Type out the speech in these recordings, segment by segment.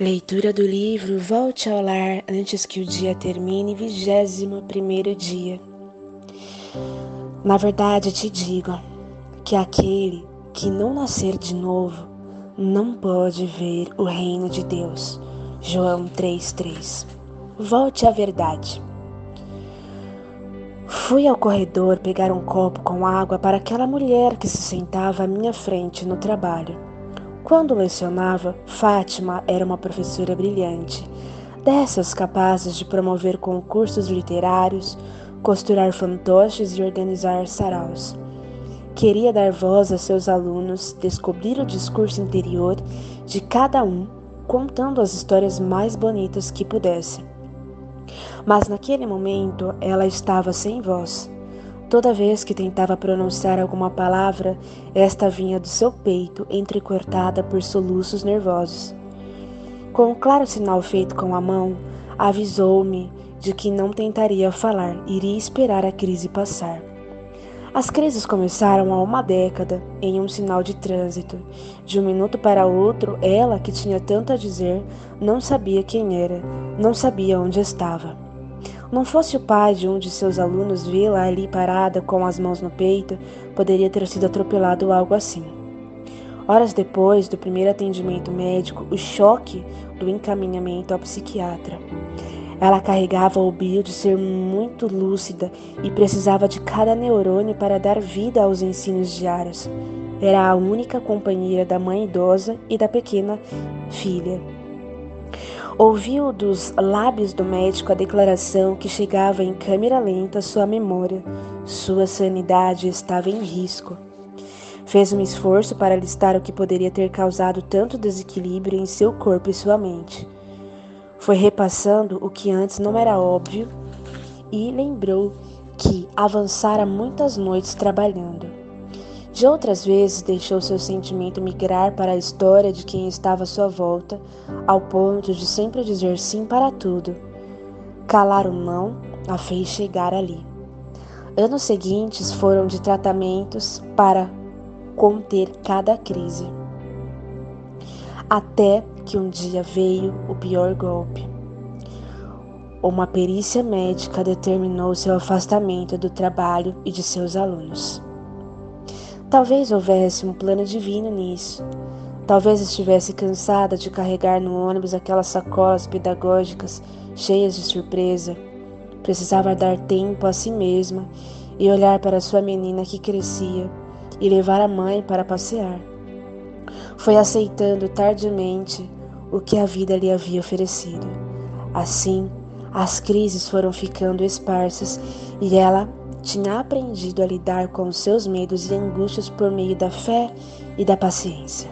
Leitura do livro Volte ao Lar antes que o dia termine, vigésimo primeiro dia. Na verdade te digo que aquele que não nascer de novo não pode ver o reino de Deus. João 3,3 Volte à verdade. Fui ao corredor pegar um copo com água para aquela mulher que se sentava à minha frente no trabalho. Quando lecionava, Fátima era uma professora brilhante, dessas capazes de promover concursos literários, costurar fantoches e organizar saraus. Queria dar voz a seus alunos, descobrir o discurso interior de cada um, contando as histórias mais bonitas que pudesse. Mas naquele momento ela estava sem voz. Toda vez que tentava pronunciar alguma palavra, esta vinha do seu peito, entrecortada por soluços nervosos. Com um claro sinal feito com a mão, avisou-me de que não tentaria falar, iria esperar a crise passar. As crises começaram há uma década, em um sinal de trânsito. De um minuto para outro, ela, que tinha tanto a dizer, não sabia quem era, não sabia onde estava. Não fosse o pai de um de seus alunos vê-la ali parada com as mãos no peito, poderia ter sido atropelado ou algo assim. Horas depois do primeiro atendimento médico, o choque do encaminhamento ao psiquiatra. Ela carregava o brio de ser muito lúcida e precisava de cada neurônio para dar vida aos ensinos diários. Era a única companheira da mãe idosa e da pequena filha. Ouviu dos lábios do médico a declaração que chegava em câmera lenta à sua memória. Sua sanidade estava em risco. Fez um esforço para listar o que poderia ter causado tanto desequilíbrio em seu corpo e sua mente. Foi repassando o que antes não era óbvio e lembrou que avançara muitas noites trabalhando. De outras vezes deixou seu sentimento migrar para a história de quem estava à sua volta, ao ponto de sempre dizer sim para tudo. Calar o não a fez chegar ali. Anos seguintes foram de tratamentos para conter cada crise. Até que um dia veio o pior golpe. Uma perícia médica determinou seu afastamento do trabalho e de seus alunos. Talvez houvesse um plano divino nisso. Talvez estivesse cansada de carregar no ônibus aquelas sacolas pedagógicas cheias de surpresa. Precisava dar tempo a si mesma e olhar para sua menina que crescia e levar a mãe para passear. Foi aceitando tardiamente o que a vida lhe havia oferecido. Assim, as crises foram ficando esparsas e ela tinha aprendido a lidar com seus medos e angústias por meio da fé e da paciência.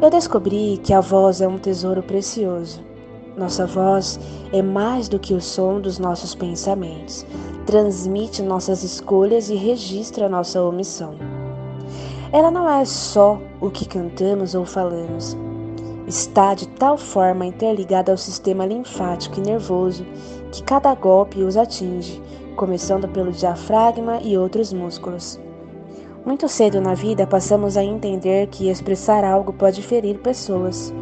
Eu descobri que a voz é um tesouro precioso. Nossa voz é mais do que o som dos nossos pensamentos, transmite nossas escolhas e registra nossa omissão. Ela não é só o que cantamos ou falamos, está de tal forma interligada ao sistema linfático e nervoso que cada golpe os atinge, começando pelo diafragma e outros músculos. Muito cedo na vida passamos a entender que expressar algo pode ferir pessoas.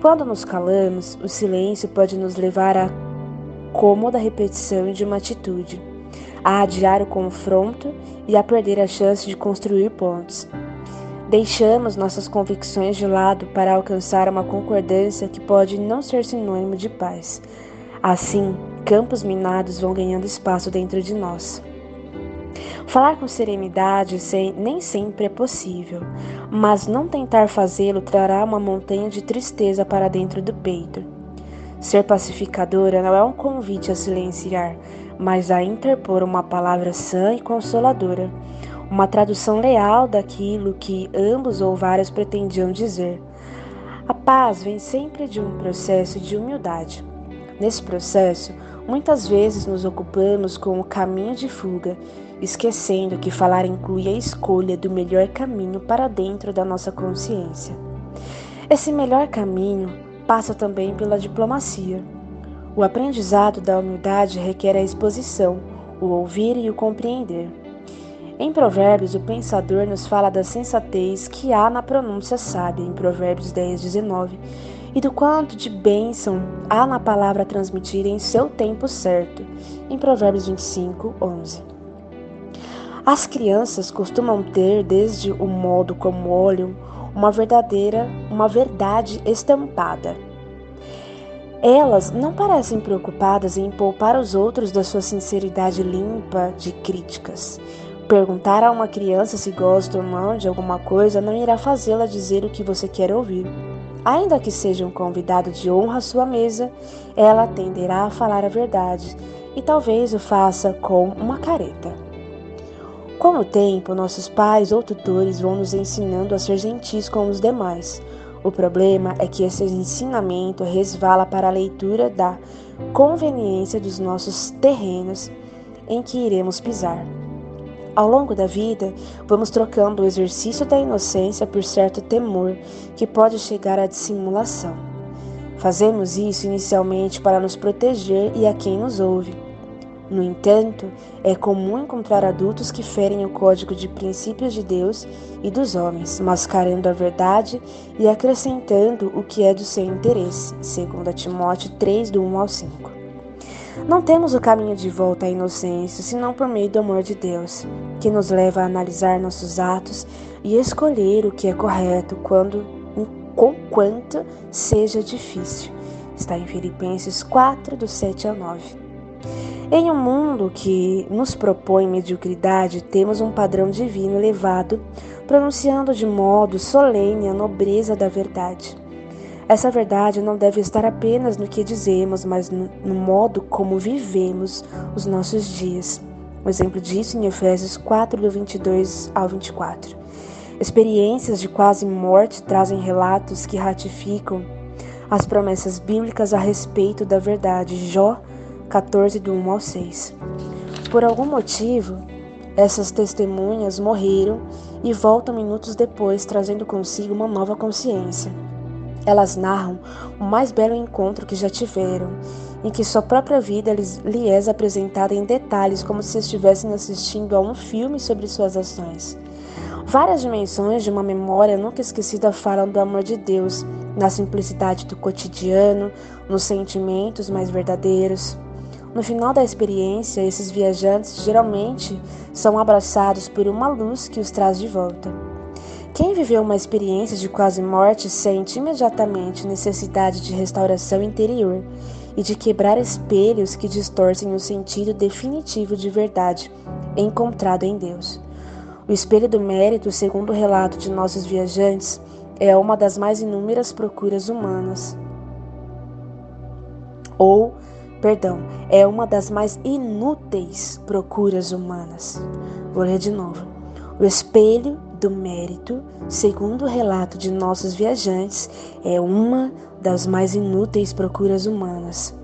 Quando nos calamos, o silêncio pode nos levar à cômoda repetição de uma atitude, a adiar o confronto e a perder a chance de construir pontos. Deixamos nossas convicções de lado para alcançar uma concordância que pode não ser sinônimo de paz. Assim, campos minados vão ganhando espaço dentro de nós. Falar com serenidade nem sempre é possível, mas não tentar fazê-lo trará uma montanha de tristeza para dentro do peito. Ser pacificadora não é um convite a silenciar, mas a interpor uma palavra sã e consoladora, uma tradução leal daquilo que ambos ou vários pretendiam dizer. A paz vem sempre de um processo de humildade. Nesse processo, Muitas vezes nos ocupamos com o caminho de fuga, esquecendo que falar inclui a escolha do melhor caminho para dentro da nossa consciência. Esse melhor caminho passa também pela diplomacia. O aprendizado da humildade requer a exposição, o ouvir e o compreender. Em Provérbios, o pensador nos fala da sensatez que há na pronúncia sábia, em Provérbios 10, 19, e do quanto de bênção há na palavra a transmitir em seu tempo certo, em Provérbios 25, 11. As crianças costumam ter, desde o modo como olham, uma verdadeira, uma verdade estampada. Elas não parecem preocupadas em poupar os outros da sua sinceridade limpa de críticas. Perguntar a uma criança se gosta ou não de alguma coisa não irá fazê-la dizer o que você quer ouvir. Ainda que seja um convidado de honra à sua mesa, ela tenderá a falar a verdade e talvez o faça com uma careta. Com o tempo, nossos pais ou tutores vão nos ensinando a ser gentis com os demais. O problema é que esse ensinamento resvala para a leitura da conveniência dos nossos terrenos em que iremos pisar. Ao longo da vida, vamos trocando o exercício da inocência por certo temor que pode chegar à dissimulação. Fazemos isso inicialmente para nos proteger e a quem nos ouve. No entanto, é comum encontrar adultos que ferem o código de princípios de Deus e dos homens, mascarando a verdade e acrescentando o que é do seu interesse, segundo Timóteo 3, do 1 ao 5. Não temos o caminho de volta à inocência senão por meio do amor de Deus, que nos leva a analisar nossos atos e escolher o que é correto quando quanto seja difícil. Está em Filipenses 4, do 7 ao 9. Em um mundo que nos propõe mediocridade, temos um padrão divino elevado, pronunciando de modo solene a nobreza da verdade. Essa verdade não deve estar apenas no que dizemos, mas no, modo como vivemos os nossos dias. Um exemplo disso em Efésios 4, do 22 ao 24. Experiências de quase morte trazem relatos que ratificam as promessas bíblicas a respeito da verdade. Jó 14, do 1 ao 6. Por algum motivo, essas testemunhas morreram e voltam minutos depois, trazendo consigo uma nova consciência. Elas narram o mais belo encontro que já tiveram, em que sua própria vida lhes, é apresentada em detalhes, como se estivessem assistindo a um filme sobre suas ações. Várias dimensões de uma memória nunca esquecida falam do amor de Deus, na simplicidade do cotidiano, nos sentimentos mais verdadeiros. No final da experiência, esses viajantes geralmente são abraçados por uma luz que os traz de volta. Quem viveu uma experiência de quase morte sente imediatamente necessidade de restauração interior e de quebrar espelhos que distorcem o sentido definitivo de verdade encontrado em Deus. O espelho do mérito, segundo o relato de nossos viajantes, é uma das mais inúmeras procuras humanas. Ou, perdão, é uma das mais inúteis procuras humanas. Vou ler de novo. O espelho do mérito, segundo o relato de nossos viajantes, é uma das mais inúteis procuras humanas.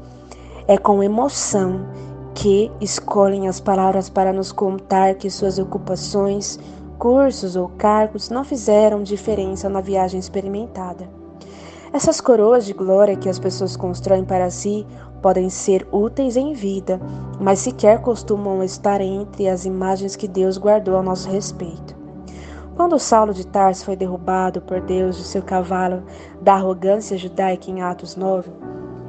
É com emoção que escolhem as palavras para nos contar que suas ocupações, cursos ou cargos não fizeram diferença na viagem experimentada. Essas coroas de glória que as pessoas constroem para si podem ser úteis em vida, mas sequer costumam estar entre as imagens que Deus guardou a nosso respeito. Quando Saulo de Tarso foi derrubado por Deus de seu cavalo da arrogância judaica em Atos 9,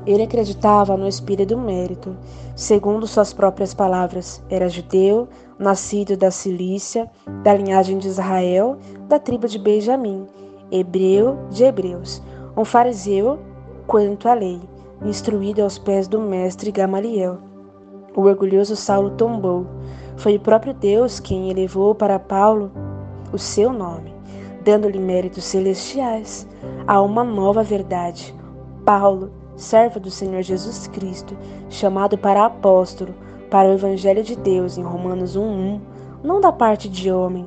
ele acreditava no espírito do mérito. Segundo suas próprias palavras, era judeu, nascido da Cilícia, da linhagem de Israel, da tribo de Benjamim, hebreu de hebreus, um fariseu quanto à lei, instruído aos pés do mestre Gamaliel. O orgulhoso Saulo tombou. Foi o próprio Deus quem elevou para Paulo o seu nome, dando-lhe méritos celestiais a uma nova verdade. Paulo, servo do Senhor Jesus Cristo, chamado para apóstolo para o evangelho de Deus em Romanos 1:1, não da parte de homem,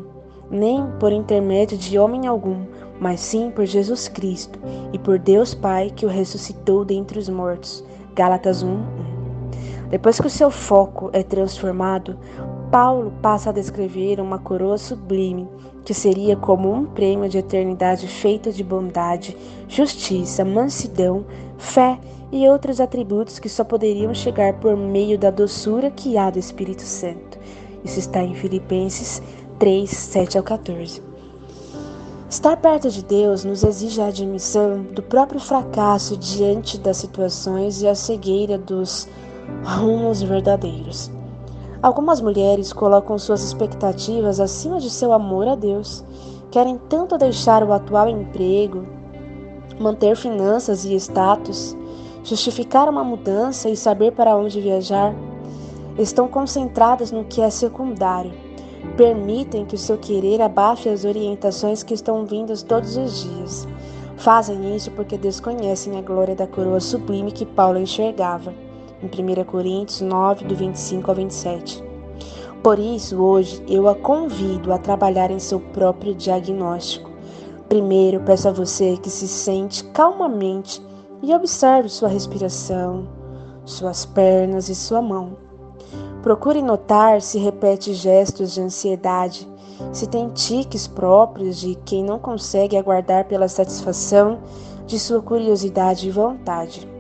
nem por intermédio de homem algum, mas sim por Jesus Cristo e por Deus Pai que o ressuscitou dentre os mortos. Gálatas 1:1. Depois que o seu foco é transformado, Paulo passa a descrever uma coroa sublime, que seria como um prêmio de eternidade feito de bondade, justiça, mansidão, fé e outros atributos que só poderiam chegar por meio da doçura que há do Espírito Santo. Isso está em Filipenses 3, 7 ao 14. Estar perto de Deus nos exige a admissão do próprio fracasso diante das situações e a cegueira dos rumos verdadeiros. Algumas mulheres colocam suas expectativas acima de seu amor a Deus. Querem tanto deixar o atual emprego, manter finanças e status, justificar uma mudança e saber para onde viajar. Estão concentradas no que é secundário. Permitem que o seu querer abafe as orientações que estão vindas todos os dias. Fazem isso porque desconhecem a glória da coroa sublime que Paulo enxergava em 1 Coríntios 9, do 25 ao 27. Por isso, hoje, eu a convido a trabalhar em seu próprio diagnóstico. Primeiro, peço a você que se sente calmamente e observe sua respiração, suas pernas e sua mão. Procure notar se repete gestos de ansiedade, se tem tiques próprios de quem não consegue aguardar pela satisfação de sua curiosidade e vontade.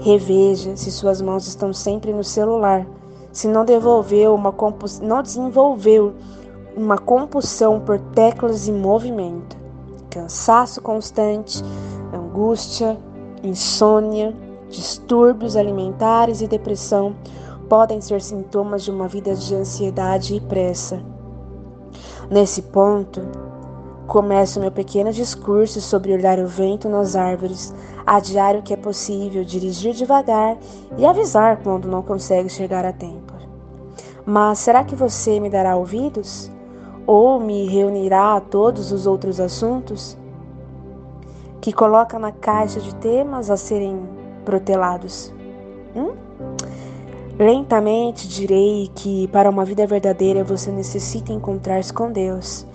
Reveja se suas mãos estão sempre no celular, se não desenvolveu uma compulsão por teclas e movimento, cansaço constante, angústia, insônia, distúrbios alimentares e depressão podem ser sintomas de uma vida de ansiedade e pressa. Nesse ponto, Começo meu pequeno discurso sobre olhar o vento nas árvores, adiar o que é possível, dirigir devagar e avisar quando não consegue chegar a tempo. Mas será que você me dará ouvidos? Ou me reunirá a todos os outros assuntos? Que coloca na caixa de temas a serem protelados? Hum? Lentamente direi que para uma vida verdadeira você necessita encontrar-se com Deus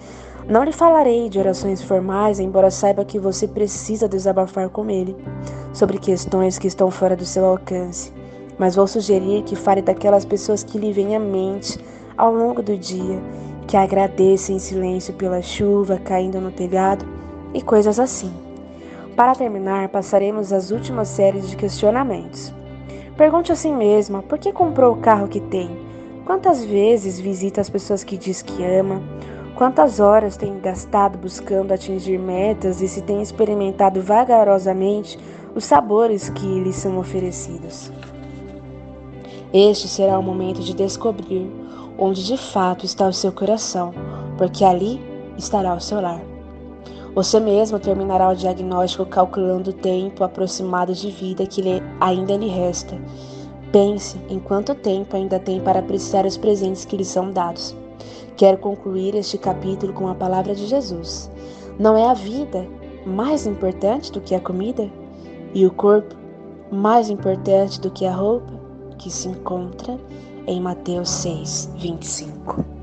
não lhe falarei de orações formais, embora saiba que você precisa desabafar com ele sobre questões que estão fora do seu alcance, mas vou sugerir que fale daquelas pessoas que lhe vêm à mente ao longo do dia, que agradeça em silêncio pela chuva caindo no telhado e coisas assim. Para terminar, passaremos às últimas séries de questionamentos. Pergunte a si mesma por que comprou o carro que tem? Quantas vezes visita as pessoas que diz que ama? Quantas horas tem gastado buscando atingir metas e se tem experimentado vagarosamente os sabores que lhe são oferecidos? Este será o momento de descobrir onde de fato está o seu coração, porque ali estará o seu lar. Você mesmo terminará o diagnóstico calculando o tempo aproximado de vida que lhe, ainda lhe resta. Pense em quanto tempo ainda tem para apreciar os presentes que lhe são dados. Quero concluir este capítulo com a palavra de Jesus. Não é a vida mais importante do que a comida? E o corpo mais importante do que a roupa? Que se encontra em Mateus 6, 25.